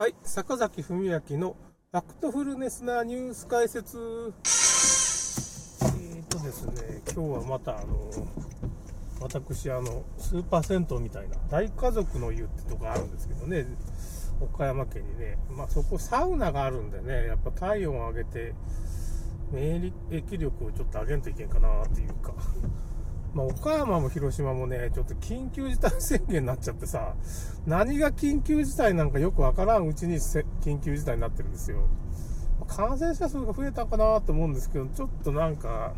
はい、坂崎文明のファクトフルネスなニュース解説。えーとですね、今日はまたあの、私、あの、スーパー銭湯みたいな、大家族の湯ってとこあるんですけどね、岡山県にね、まあそこサウナがあるんでね、やっぱ体温を上げて、免疫力をちょっと上げんといけんかなっていうか、まあ、岡山も広島もね、ちょっと緊急事態宣言になっちゃってさ、何が緊急事態なんかよくわからんうちに緊急事態になってるんですよ。感染者数が増えたかなと思うんですけど、ちょっとなんか、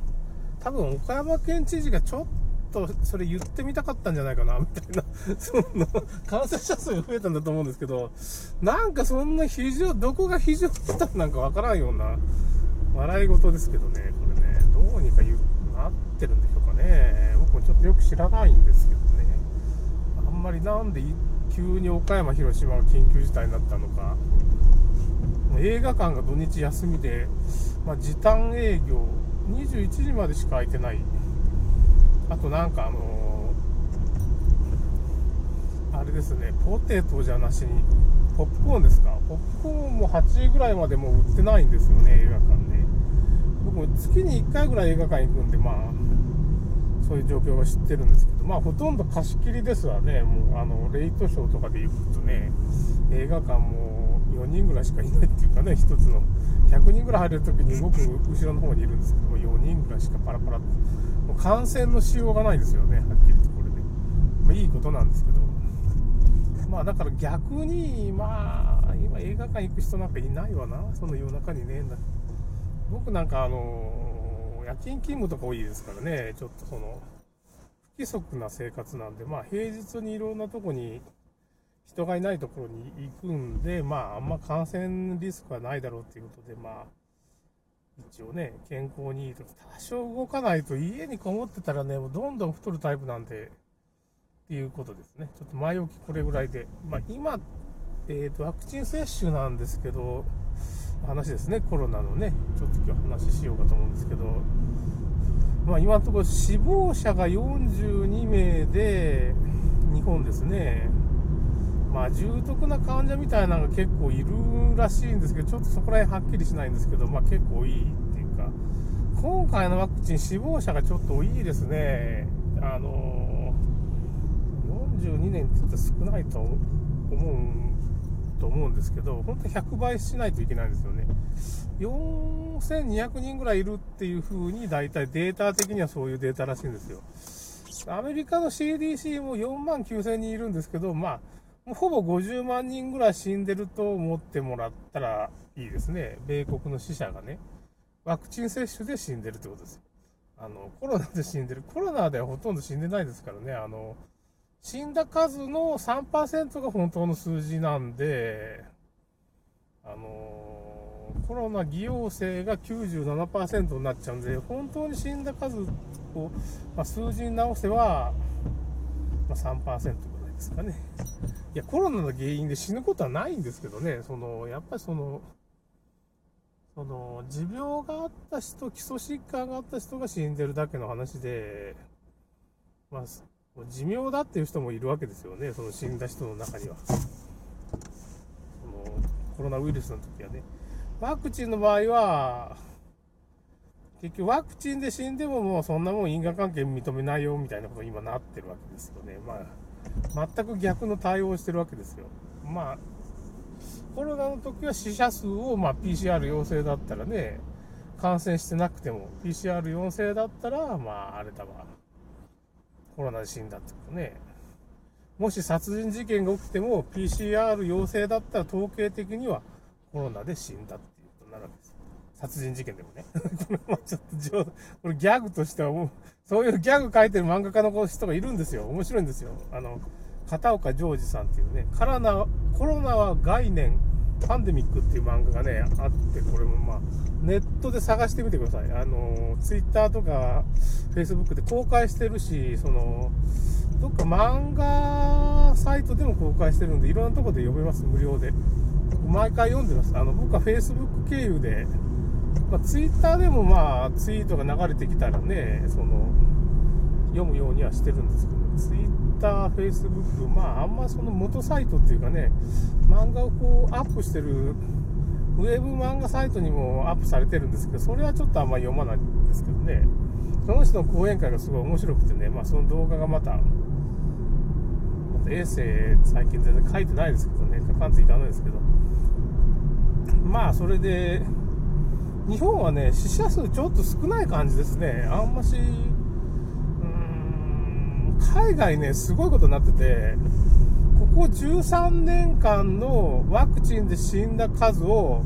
多分岡山県知事がちょっとそれ言ってみたかったんじゃないかな、みたいな、そんな、感染者数が増えたんだと思うんですけど、なんかそんな非常、どこが非常事態なんかわからんような、笑い事ですけどね、これね、どうにか言うなってるんでしょうね。僕もちょっとよく知らないんですけどね。あんまりなんで急に岡山、広島が緊急事態になったのか。映画館が土日休みで、まあ、時短営業、21時までしか空いてない。あとなんかあのー、あれですね、ポテトじゃなしに、ポップコーンですか？ポップコーンも8時ぐらいまでもう売ってないんですよね、映画館ね。僕も月に1回ぐらい映画館行くんで、まあ、そういう状況は知ってるんですけど、まあ、ほとんど貸し切りですわね、もう、あの、レイトショーとかで行くとね、映画館も4人ぐらいしかいないっていうかね、一つの、100人ぐらい入れるときに僕、後ろの方にいるんですけども、4人ぐらいしかパラパラってもう感染のしようがないですよね、はっきりとこれで。まあ、いいことなんですけど、まあ、だから逆に、まあ、今映画館行く人なんかいないわな、その夜中にね。僕なんかあの、夜勤勤務とか多いですからね、ちょっとその、不規則な生活なんで、まあ平日にいろんなとこに人がいないところに行くんで、まああんま感染リスクはないだろうっていうことで、まあ、一応ね、健康にいいと多少動かないと家にこもってたらね、もうどんどん太るタイプなんで、っていうことですね。ちょっと前置きこれぐらいで。まあ今、えっ、ー、と、ワクチン接種なんですけど、話ですね、コロナのね、ちょっと今日話しようかと思うんですけど、まあ、今のところ死亡者が42名で、日本ですね、まあ、重篤な患者みたいなのが結構いるらしいんですけど、ちょっとそこら辺はっきりしないんですけど、まあ、結構いいっていうか、今回のワクチン、死亡者がちょっと多いですね。あの42年って言ったら少ないと思うんと思うんですけど、本当に100倍しないといけないんですよね。4200人ぐらいいるっていう風に、大体データ的にはそういうデータらしいんですよ。アメリカの CDC も4万9000人いるんですけど、まあ、ほぼ50万人ぐらい死んでると思ってもらったらいいですね。米国の死者がね。ワクチン接種で死んでるってことですよ。あの、コロナで死んでる。コロナではほとんど死んでないですからね。あの、死んだ数の3%が本当の数字なんで、あのー、コロナ偽陽性が97%になっちゃうんで、本当に死んだ数を、まあ、数字に直せば、まあ、3%ぐらいですかね。いや、コロナの原因で死ぬことはないんですけどね、その、やっぱりその、その、持病があった人、基礎疾患があった人が死んでるだけの話で、まあ、寿命だっていう人もいるわけですよね、その死んだ人の中には。そのコロナウイルスの時はね。ワクチンの場合は、結局ワクチンで死んでももうそんなもん因果関係認めないよみたいなことに今なってるわけですよね。まあ、全く逆の対応をしてるわけですよ。まあ、コロナの時は死者数を、まあ、PCR 陽性だったらね、感染してなくても、PCR 陽性だったら、まあ、あれだわ。コロナで死んだってことね。もし殺人事件が起きても PCR 陽性だったら統計的にはコロナで死んだっていうことになるわけです。殺人事件でもね。これはちょっと、これギャグとしてはもう、そういうギャグ書いてる漫画家の人がいるんですよ。面白いんですよ。あの、片岡ジョージさんっていうね、コロナは概念、パンデミックっていう漫画がね、あって、これもまあ、ネットで探してみてください。あの、ツイッターとか、フェイスブックで公開してるし、その、どっか漫画サイトでも公開してるんで、いろんなとこで読めます、無料で。毎回読んでます。あの、僕はフェイスブック経由で、まあ、ツイッターでもまあ、ツイートが流れてきたらね、その、読むようにはしてるんですけど、ツイッ Twitter、Facebook、まあ、あんまその元サイトっていうかね、漫画をこうアップしてる、ウェブ漫画サイトにもアップされてるんですけど、それはちょっとあんま読まないんですけどね、その人の講演会がすごい面白くてね、まあ、その動画がまた、またエッセイ、最近全然書いてないですけどね、書かんといかないですけど、まあ、それで、日本はね、死者数ちょっと少ない感じですね。あんまし、海外ね、すごいことになってて、ここ13年間のワクチンで死んだ数を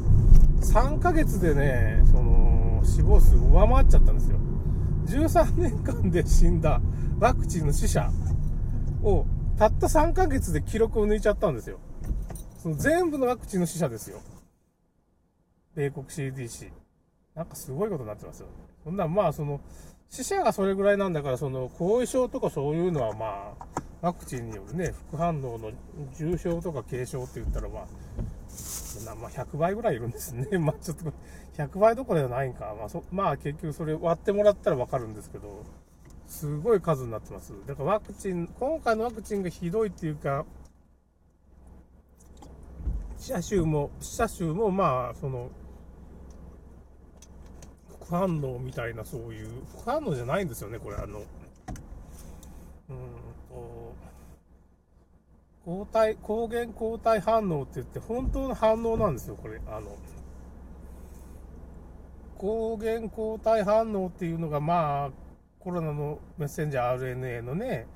3ヶ月でね、その死亡数上回っちゃったんですよ。13年間で死んだワクチンの死者をたった3ヶ月で記録を抜いちゃったんですよ。その全部のワクチンの死者ですよ。米国 CDC。なんかすごいことになってますよ。そんな、まあ、その、死者がそれぐらいなんだから、その、後遺症とかそういうのは、まあ、ワクチンによるね、副反応の重症とか軽症って言ったら、まあ、まあ、100倍ぐらいいるんですね。まあ、ちょっと、100倍どころではないんか。まあ、そまあ、結局それ割ってもらったらわかるんですけど、すごい数になってます。だからワクチン、今回のワクチンがひどいっていうか、死者数も、死者数も、まあ、その、副反応みたいなそういう副反応じゃないんですよねこれあのうんと抗体抗原抗体反応って言って本当の反応なんですよこれあの抗原抗体反応っていうのがまあコロナのメッセンジャー RNA のね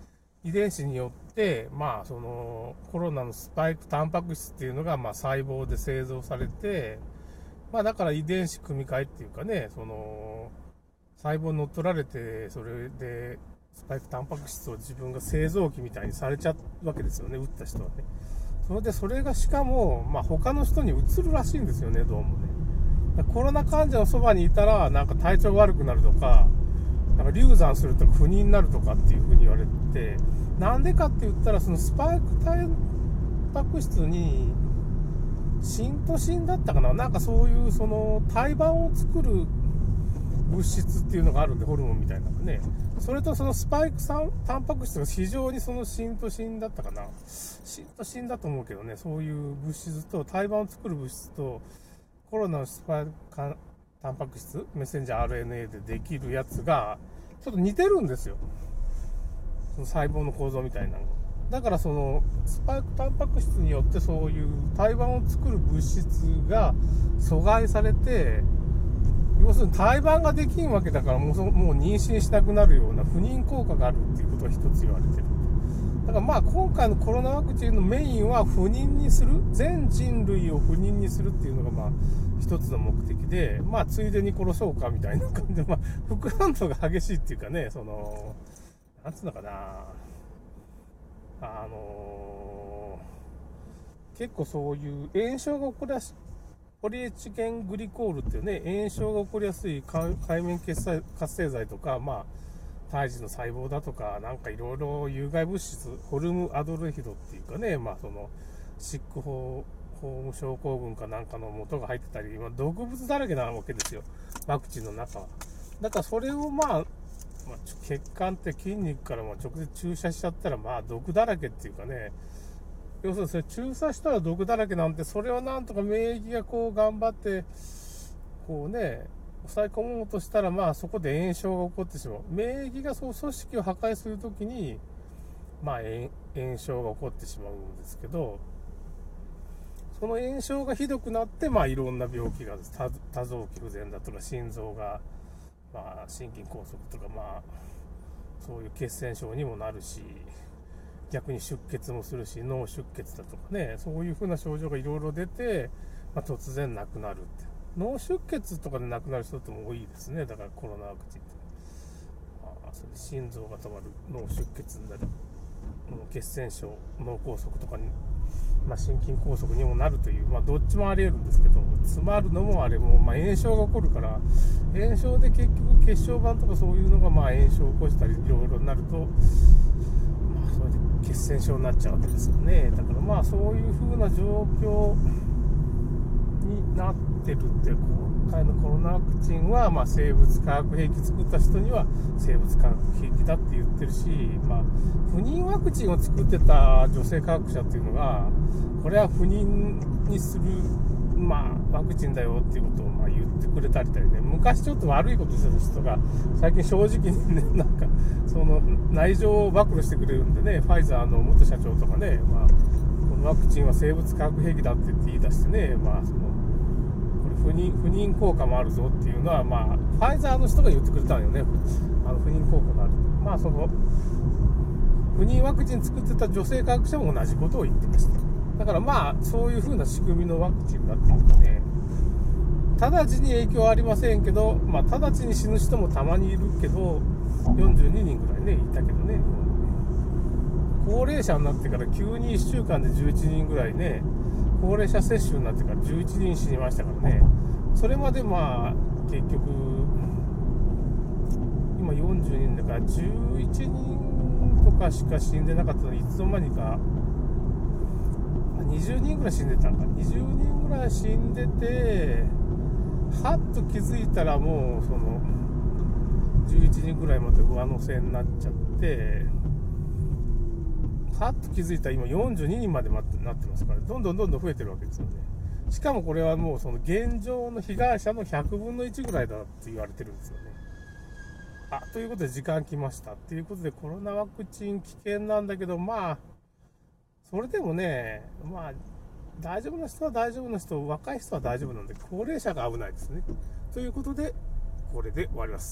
遺伝子によってまあそのコロナのスパイクタンパク質っていうのがまあ細胞で製造されてまあだから遺伝子組み換えっていうかね、その、細胞乗っ取られて、それで、スパイクタンパク質を自分が製造機みたいにされちゃうわけですよね、打った人はね。それで、それがしかも、まあ他の人にうつるらしいんですよね、どうもね。コロナ患者のそばにいたら、なんか体調悪くなるとか、なんか流産すると不妊になるとかっていうふうに言われて、なんでかって言ったら、そのスパイクタンパク質にシントシンだったかな？なんかそういうその胎盤を作る物質っていうのがあるんで、ホルモンみたいなのね。それとそのスパイク酸、タンパク質が非常にそのシントシンだったかな？シントシンだと思うけどね、そういう物質と、胎盤を作る物質と、コロナのスパイクタンパク質、メッセンジャー RNA でできるやつが、ちょっと似てるんですよ。その細胞の構造みたいなのがだからそのスパイクタンパク質によってそういう胎盤を作る物質が阻害されて要するに胎盤ができんわけだからもうもう妊娠したくなるような不妊効果があるっていうことが一つ言われてる。だからまあ今回のコロナワクチンのメインは不妊にする全人類を不妊にするっていうのがまあ一つの目的でまあついでに殺そうかみたいな感じでまあ副反応が激しいっていうかねそのなんつうのかな。あのー、結構そういう炎症が起こりやすい、ポリエチゲングリコールっていうね、炎症が起こりやすい海面活性剤とか、まあ、胎児の細胞だとか、なんかいろいろ有害物質、ホルムアドレヒドっていうかね、まあその、シックホーム症候群かなんかの元が入ってたり、まあ、毒物だらけなわけですよ。ワクチンの中は。だからそれをまあ、まあ、血管って筋肉からも直接注射しちゃったら、まあ、毒だらけっていうかね、要するにそれ注射したら毒だらけなんて、それをなんとか免疫がこう頑張って、こうね、抑え込もうとしたら、まあそこで炎症が起こってしまう。免疫がそう組織を破壊するときに、まあ炎症が起こってしまうんですけど、その炎症がひどくなって、まあいろんな病気が、多臓器不全だとか心臓がまあ、心筋梗塞とか、まあ、そういう血栓症にもなるし、逆に出血もするし、脳出血だとかね、そういう風な症状がいろいろ出て、まあ、突然亡くなるって。脳出血とかで亡くなる人っても多いですね、だからコロナワクチンって。あそれ心臓が止まる、脳出血になる、血栓症、脳梗塞とかにまあ、心筋梗塞にもなるという、まあ、どっちもありえるんですけど、詰まるのもあれも、まあ、炎症が起こるから、炎症で結局血小板とかそういうのがまあ炎症を起こしたりいろいろになると、まあ、それで血栓症になっちゃうわけですよね。だからまあそういう風な状況になってるって今回のコロナワクチンは、まあ、生物化学兵器作った人には生物化学兵器だって言ってるし、まあ、不妊ワクチンを作ってた女性科学者っていうのがこれは不妊にする、まあ、ワクチンだよっていうことをまあ言ってくれたりだね。昔ちょっと悪いことしてた人が最近正直にねなんかその内情を暴露してくれるんでねファイザーの元社長とかね、まあ、このワクチンは生物化学兵器だって言い出してね、まあ、そのこれ不妊不妊効果もあるぞっていうのは、まあ、ファイザーの人が言ってくれたんよね。あの不妊効果があるまあその不妊ワクチン作ってた女性科学者も同じことを言ってました。だからまあそういう風な仕組みのワクチンだっていうかね。直ちに影響はありませんけど、まあ、直ちに死ぬ人もたまにいるけど42人ぐらいねいたけどね日本で高齢者になってから急に1週間で11人ぐらいね高齢者接種になってから11人死にましたからね。それまでまあ結局今40人だから11人とかしか死んでなかったのにいつの間にか20人ぐらい死んでたんか。20人ぐらい死んでてはっと気づいたらもうその11人ぐらいまで上乗せになっちゃってはっと気づいたら今42人までなってますからどんどんどんどん増えてるわけですよね。しかもこれはもうその現状の被害者の100分の1ぐらいだって言われてるんですよね。あということで時間来ました。っていうことでコロナワクチン危険なんだけどまあそれでもねまあ大丈夫な人は大丈夫な人若い人は大丈夫なんで高齢者が危ないですね。ということでこれで終わります。